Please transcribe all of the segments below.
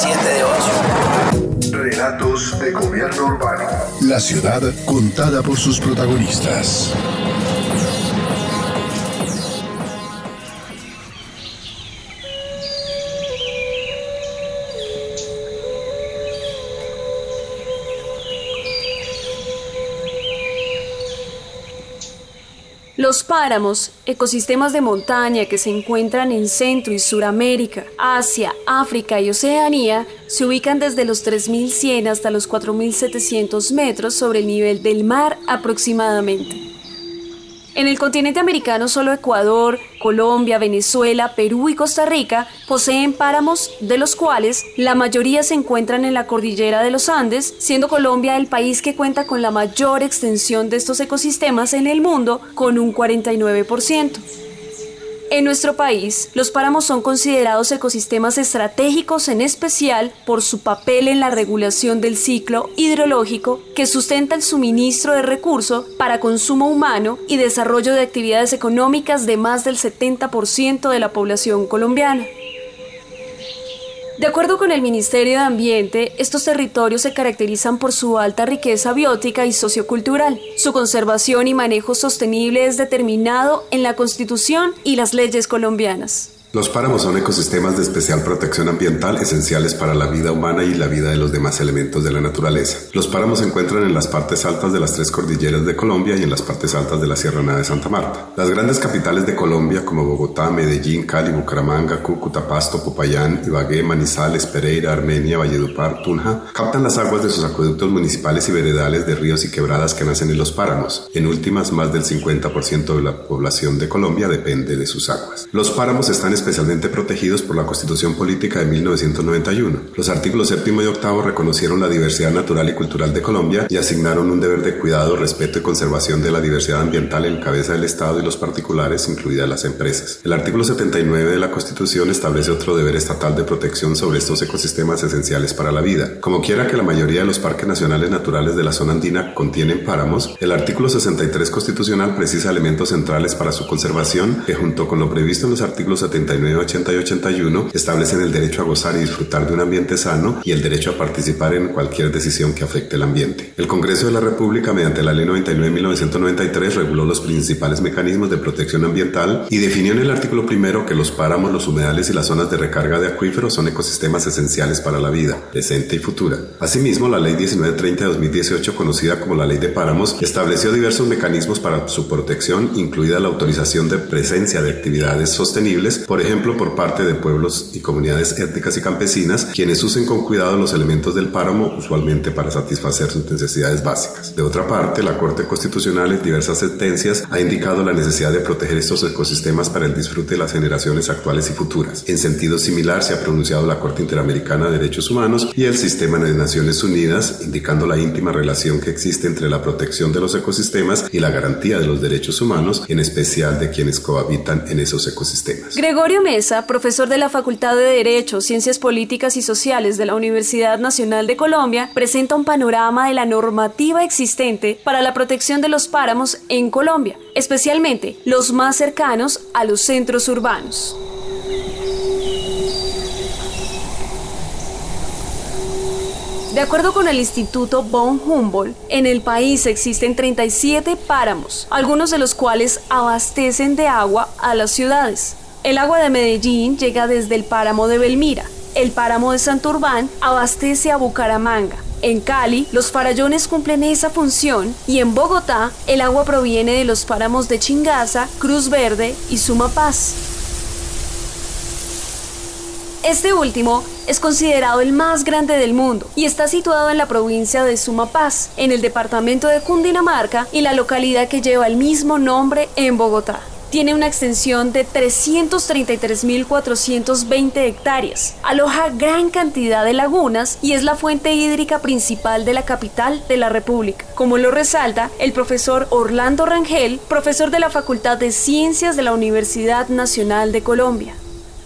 7, de 8. Relatos de gobierno urbano. La ciudad contada por sus protagonistas. Los páramos, ecosistemas de montaña que se encuentran en Centro y Suramérica, Asia, África y Oceanía, se ubican desde los 3.100 hasta los 4.700 metros sobre el nivel del mar aproximadamente. En el continente americano solo Ecuador, Colombia, Venezuela, Perú y Costa Rica poseen páramos, de los cuales la mayoría se encuentran en la cordillera de los Andes, siendo Colombia el país que cuenta con la mayor extensión de estos ecosistemas en el mundo, con un 49%. En nuestro país, los páramos son considerados ecosistemas estratégicos en especial por su papel en la regulación del ciclo hidrológico que sustenta el suministro de recursos para consumo humano y desarrollo de actividades económicas de más del 70% de la población colombiana. De acuerdo con el Ministerio de Ambiente, estos territorios se caracterizan por su alta riqueza biótica y sociocultural. Su conservación y manejo sostenible es determinado en la Constitución y las leyes colombianas. Los páramos son ecosistemas de especial protección ambiental esenciales para la vida humana y la vida de los demás elementos de la naturaleza. Los páramos se encuentran en las partes altas de las tres cordilleras de Colombia y en las partes altas de la Sierra Nevada de Santa Marta. Las grandes capitales de Colombia como Bogotá, Medellín, Cali, Bucaramanga, Cúcuta, Pasto, Popayán, Ibagué, Manizales, Pereira, Armenia, Valledupar, Tunja, captan las aguas de sus acueductos municipales y veredales de ríos y quebradas que nacen en los páramos. En últimas, más del 50% de la población de Colombia depende de sus aguas. Los páramos están especialmente protegidos por la Constitución Política de 1991. Los artículos séptimo y octavo reconocieron la diversidad natural y cultural de Colombia y asignaron un deber de cuidado, respeto y conservación de la diversidad ambiental en cabeza del Estado y los particulares, incluidas las empresas. El artículo 79 de la Constitución establece otro deber estatal de protección sobre estos ecosistemas esenciales para la vida. Como quiera que la mayoría de los parques nacionales naturales de la zona andina contienen páramos, el artículo 63 constitucional precisa elementos centrales para su conservación que junto con lo previsto en los artículos 79 80 y 81 establecen el derecho a gozar y disfrutar de un ambiente sano y el derecho a participar en cualquier decisión que afecte el ambiente. El Congreso de la República, mediante la Ley 99 1993, reguló los principales mecanismos de protección ambiental y definió en el artículo primero que los páramos, los humedales y las zonas de recarga de acuíferos son ecosistemas esenciales para la vida, presente y futura. Asimismo, la Ley 1930 de 2018, conocida como la Ley de Páramos, estableció diversos mecanismos para su protección, incluida la autorización de presencia de actividades sostenibles, por ejemplo, por parte de pueblos y comunidades étnicas y campesinas, quienes usen con cuidado los elementos del páramo, usualmente para satisfacer sus necesidades básicas. De otra parte, la Corte Constitucional en diversas sentencias ha indicado la necesidad de proteger estos ecosistemas para el disfrute de las generaciones actuales y futuras. En sentido similar, se ha pronunciado la Corte Interamericana de Derechos Humanos y el Sistema de Naciones Unidas, indicando la íntima relación que existe entre la protección de los ecosistemas y la garantía de los derechos humanos, en especial de quienes cohabitan en esos ecosistemas. Gregorio Mesa, profesor de la Facultad de Derecho, Ciencias Políticas y Sociales de la Universidad Nacional de Colombia, presenta un panorama de la normativa existente para la protección de los páramos en Colombia, especialmente los más cercanos a los centros urbanos. De acuerdo con el Instituto von Humboldt, en el país existen 37 páramos, algunos de los cuales abastecen de agua a las ciudades. El agua de Medellín llega desde el páramo de Belmira. El páramo de Santurbán abastece a Bucaramanga. En Cali, los farallones cumplen esa función y en Bogotá, el agua proviene de los páramos de Chingaza, Cruz Verde y Sumapaz. Este último es considerado el más grande del mundo y está situado en la provincia de Sumapaz, en el departamento de Cundinamarca y la localidad que lleva el mismo nombre en Bogotá. Tiene una extensión de 333.420 hectáreas. Aloja gran cantidad de lagunas y es la fuente hídrica principal de la capital de la República, como lo resalta el profesor Orlando Rangel, profesor de la Facultad de Ciencias de la Universidad Nacional de Colombia.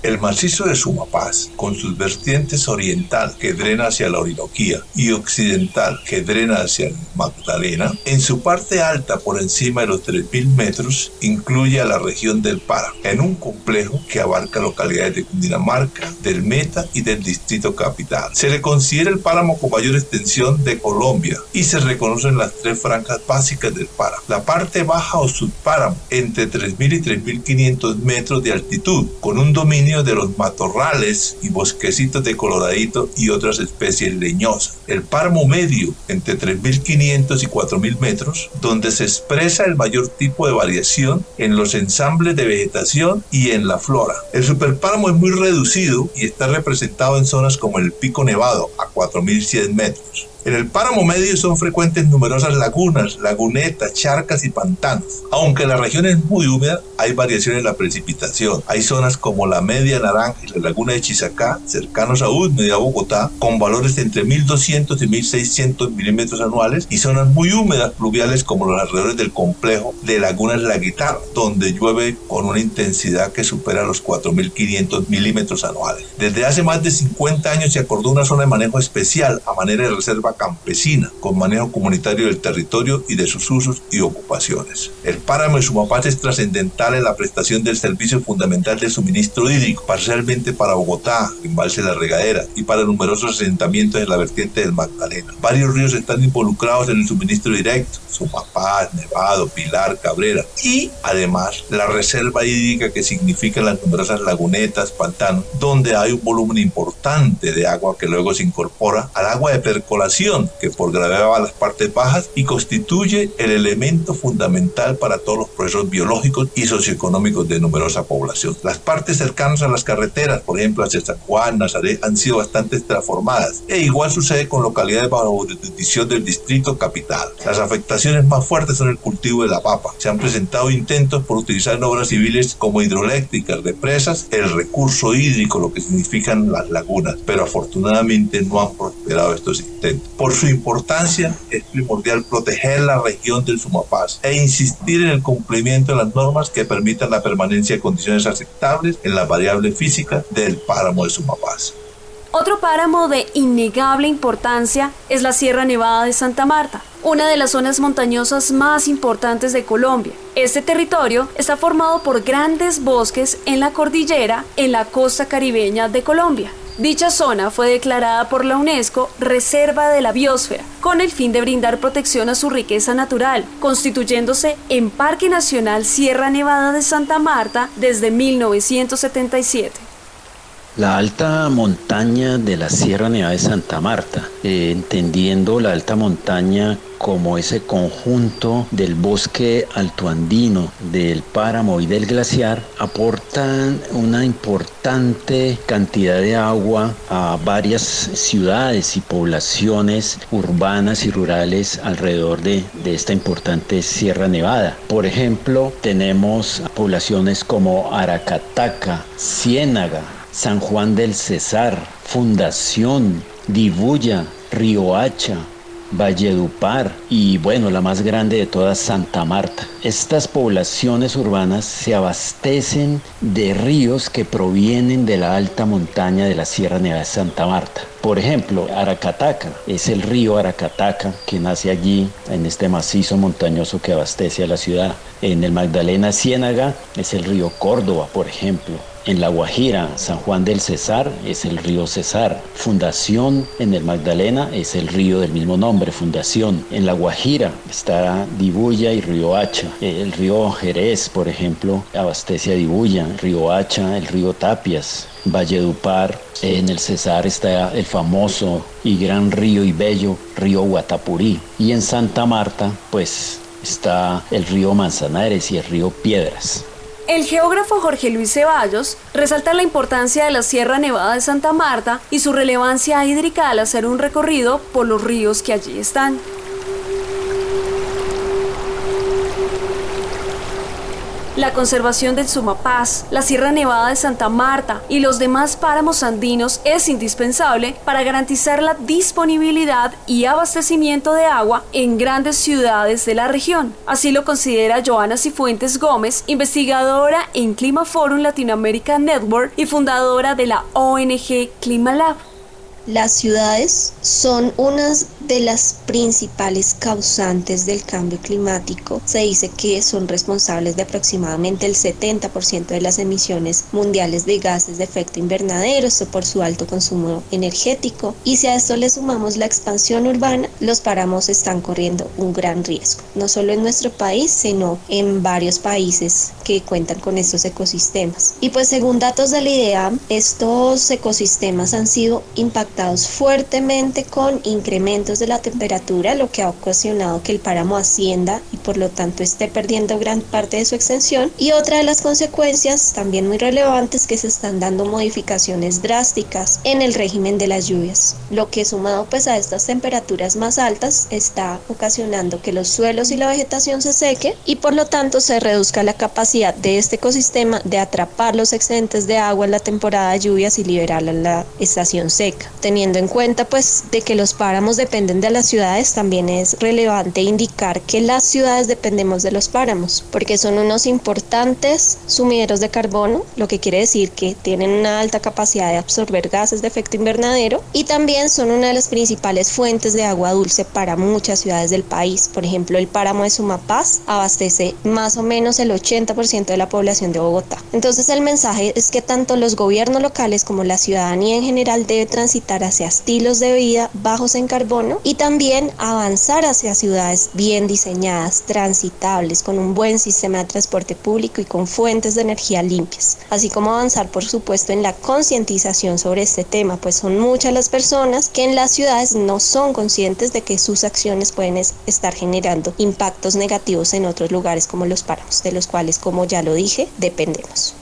El macizo de Sumapaz, con sus vertientes oriental que drena hacia la Orinoquía y occidental que drena hacia Magdalena, en su parte alta por encima de los 3.000 metros incluye a la región del Páramo, en un complejo que abarca localidades de Cundinamarca, del Meta y del Distrito Capital. Se le considera el páramo con mayor extensión de Colombia y se reconocen las tres franjas básicas del páramo. La parte baja o subpáramo, entre 3.000 y 3.500 metros de altitud, con un dominio de los matorrales y bosquecitos de coloradito y otras especies leñosas. El páramo medio, entre 3.500 y 4.000 metros, donde se expresa el mayor tipo de variación en los ensambles de vegetación y en la flora. El superpáramo es muy reducido y está representado en zonas como el Pico Nevado, a 4.100 metros. En el páramo medio son frecuentes numerosas lagunas, lagunetas, charcas y pantanos. Aunque la región es muy húmeda, hay variaciones en la precipitación. Hay zonas como la Media Naranja y la laguna de Chisacá, cercanos a Udme y a Bogotá, con valores de entre 1200 y 1600 milímetros anuales, y zonas muy húmedas fluviales como los alrededores del complejo de lagunas La Guitarra, donde llueve con una intensidad que supera los 4500 milímetros anuales. Desde hace más de 50 años se acordó una zona de manejo especial a manera de reserva campesina, con manejo comunitario del territorio y de sus usos y ocupaciones. El páramo de Sumapaz es trascendental en la prestación del servicio fundamental de suministro hídrico, parcialmente para Bogotá, embalse La Regadera, y para numerosos asentamientos en la vertiente del Magdalena. Varios ríos están involucrados en el suministro directo, Sumapaz, Nevado, Pilar, Cabrera, y además la reserva hídrica que significa las numerosas lagunetas, pantanos, donde hay un volumen importante de agua que luego se incorpora al agua de percolación que por gravedad va a las partes bajas y constituye el elemento fundamental para todos los procesos biológicos y socioeconómicos de numerosa población. Las partes cercanas a las carreteras, por ejemplo hacia San Juan, Nazaret, han sido bastante transformadas e igual sucede con localidades bajo jurisdicción del distrito capital. Las afectaciones más fuertes son el cultivo de la papa. Se han presentado intentos por utilizar en obras civiles como hidroeléctricas, represas, el recurso hídrico, lo que significan las lagunas, pero afortunadamente no han prosperado estos intentos. Por su importancia, es primordial proteger la región del Sumapaz e insistir en el cumplimiento de las normas que permitan la permanencia de condiciones aceptables en la variable física del páramo de Sumapaz. Otro páramo de innegable importancia es la Sierra Nevada de Santa Marta, una de las zonas montañosas más importantes de Colombia. Este territorio está formado por grandes bosques en la cordillera en la costa caribeña de Colombia. Dicha zona fue declarada por la UNESCO Reserva de la Biosfera, con el fin de brindar protección a su riqueza natural, constituyéndose en Parque Nacional Sierra Nevada de Santa Marta desde 1977. La alta montaña de la Sierra Nevada de Santa Marta, eh, entendiendo la alta montaña como ese conjunto del bosque altoandino, del páramo y del glaciar, aportan una importante cantidad de agua a varias ciudades y poblaciones urbanas y rurales alrededor de, de esta importante Sierra Nevada. Por ejemplo, tenemos poblaciones como Aracataca, Ciénaga, San Juan del Cesar, Fundación, Dibuya, Riohacha, Valledupar y bueno, la más grande de todas, Santa Marta. Estas poblaciones urbanas se abastecen de ríos que provienen de la alta montaña de la Sierra Nevada de Santa Marta. Por ejemplo, Aracataca es el río Aracataca que nace allí en este macizo montañoso que abastece a la ciudad. En el Magdalena Ciénaga es el río Córdoba, por ejemplo. En La Guajira, San Juan del Cesar es el río Cesar. Fundación en el Magdalena es el río del mismo nombre, Fundación. En La Guajira está Dibuya y Río Hacha. El río Jerez, por ejemplo, abastece a Dibuya, Río Hacha, el río Tapias, Valledupar. En el Cesar está el famoso y gran río y bello río Guatapurí. Y en Santa Marta, pues está el río Manzanares y el río Piedras. El geógrafo Jorge Luis Ceballos resalta la importancia de la Sierra Nevada de Santa Marta y su relevancia hídrica al hacer un recorrido por los ríos que allí están. La conservación del Sumapaz, la Sierra Nevada de Santa Marta y los demás páramos andinos es indispensable para garantizar la disponibilidad y abastecimiento de agua en grandes ciudades de la región. Así lo considera Joana Cifuentes Gómez, investigadora en Clima Forum Latinoamérica Network y fundadora de la ONG Climalab. Las ciudades son unas de las principales causantes del cambio climático. Se dice que son responsables de aproximadamente el 70% de las emisiones mundiales de gases de efecto invernadero, esto por su alto consumo energético. Y si a esto le sumamos la expansión urbana, los páramos están corriendo un gran riesgo, no solo en nuestro país, sino en varios países que cuentan con estos ecosistemas. Y pues según datos de la IDEA, estos ecosistemas han sido impactados fuertemente con incrementos de la temperatura, lo que ha ocasionado que el páramo ascienda y por lo tanto esté perdiendo gran parte de su extensión. Y otra de las consecuencias también muy relevantes que se están dando modificaciones drásticas en el régimen de las lluvias, lo que sumado pues a estas temperaturas más altas está ocasionando que los suelos y la vegetación se seque y por lo tanto se reduzca la capacidad de este ecosistema de atrapar los excedentes de agua en la temporada de lluvias y liberarla en la estación seca teniendo en cuenta pues de que los páramos dependen de las ciudades, también es relevante indicar que las ciudades dependemos de los páramos, porque son unos importantes sumideros de carbono, lo que quiere decir que tienen una alta capacidad de absorber gases de efecto invernadero y también son una de las principales fuentes de agua dulce para muchas ciudades del país. Por ejemplo, el páramo de Sumapaz abastece más o menos el 80% de la población de Bogotá. Entonces el mensaje es que tanto los gobiernos locales como la ciudadanía en general debe transitar hacia estilos de vida bajos en carbono y también avanzar hacia ciudades bien diseñadas, transitables, con un buen sistema de transporte público y con fuentes de energía limpias, así como avanzar por supuesto en la concientización sobre este tema, pues son muchas las personas que en las ciudades no son conscientes de que sus acciones pueden estar generando impactos negativos en otros lugares como los páramos, de los cuales como ya lo dije, dependemos.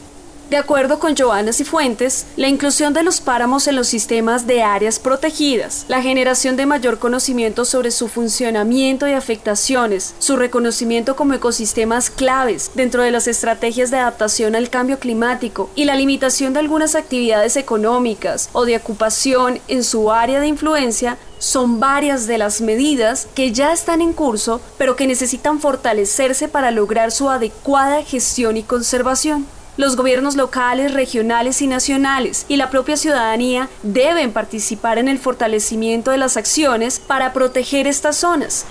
De acuerdo con Joana Cifuentes, la inclusión de los páramos en los sistemas de áreas protegidas, la generación de mayor conocimiento sobre su funcionamiento y afectaciones, su reconocimiento como ecosistemas claves dentro de las estrategias de adaptación al cambio climático y la limitación de algunas actividades económicas o de ocupación en su área de influencia son varias de las medidas que ya están en curso, pero que necesitan fortalecerse para lograr su adecuada gestión y conservación. Los gobiernos locales, regionales y nacionales y la propia ciudadanía deben participar en el fortalecimiento de las acciones para proteger estas zonas.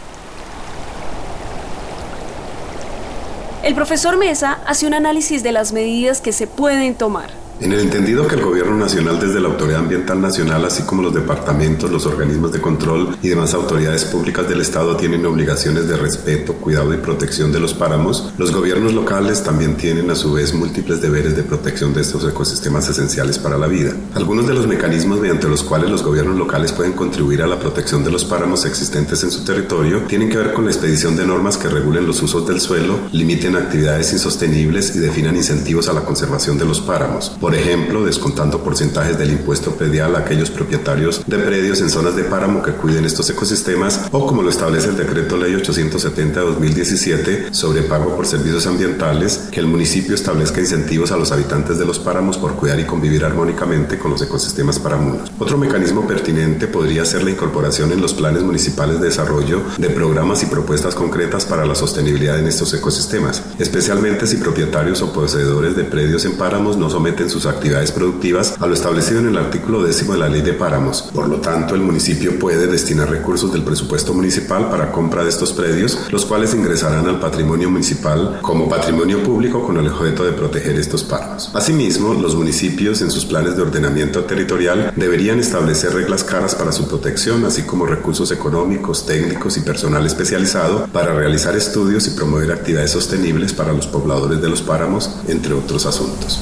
El profesor Mesa hace un análisis de las medidas que se pueden tomar. En el entendido que el Gobierno Nacional desde la Autoridad Ambiental Nacional, así como los departamentos, los organismos de control y demás autoridades públicas del Estado tienen obligaciones de respeto, cuidado y protección de los páramos, los gobiernos locales también tienen a su vez múltiples deberes de protección de estos ecosistemas esenciales para la vida. Algunos de los mecanismos mediante los cuales los gobiernos locales pueden contribuir a la protección de los páramos existentes en su territorio tienen que ver con la expedición de normas que regulen los usos del suelo, limiten actividades insostenibles y definan incentivos a la conservación de los páramos. Por ejemplo, descontando porcentajes del impuesto predial a aquellos propietarios de predios en zonas de páramo que cuiden estos ecosistemas o como lo establece el decreto ley 870 de 2017 sobre pago por servicios ambientales, que el municipio establezca incentivos a los habitantes de los páramos por cuidar y convivir armónicamente con los ecosistemas paramunos. Otro mecanismo pertinente podría ser la incorporación en los planes municipales de desarrollo de programas y propuestas concretas para la sostenibilidad en estos ecosistemas, especialmente si propietarios o poseedores de predios en páramos no someten sus actividades productivas a lo establecido en el artículo décimo de la Ley de Páramos. Por lo tanto, el municipio puede destinar recursos del presupuesto municipal para compra de estos predios, los cuales ingresarán al patrimonio municipal como patrimonio público con el objeto de proteger estos páramos. Asimismo, los municipios en sus planes de ordenamiento territorial deberían establecer reglas caras para su protección, así como recursos económicos, técnicos y personal especializado para realizar estudios y promover actividades sostenibles para los pobladores de los páramos, entre otros asuntos.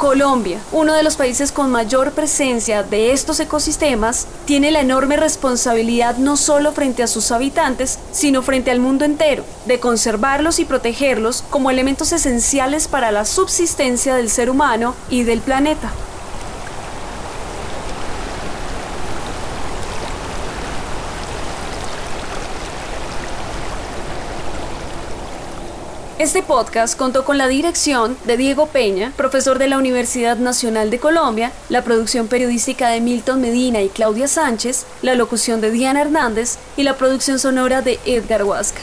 Colombia, uno de los países con mayor presencia de estos ecosistemas, tiene la enorme responsabilidad no solo frente a sus habitantes, sino frente al mundo entero, de conservarlos y protegerlos como elementos esenciales para la subsistencia del ser humano y del planeta. Este podcast contó con la dirección de Diego Peña, profesor de la Universidad Nacional de Colombia, la producción periodística de Milton Medina y Claudia Sánchez, la locución de Diana Hernández y la producción sonora de Edgar Huasca.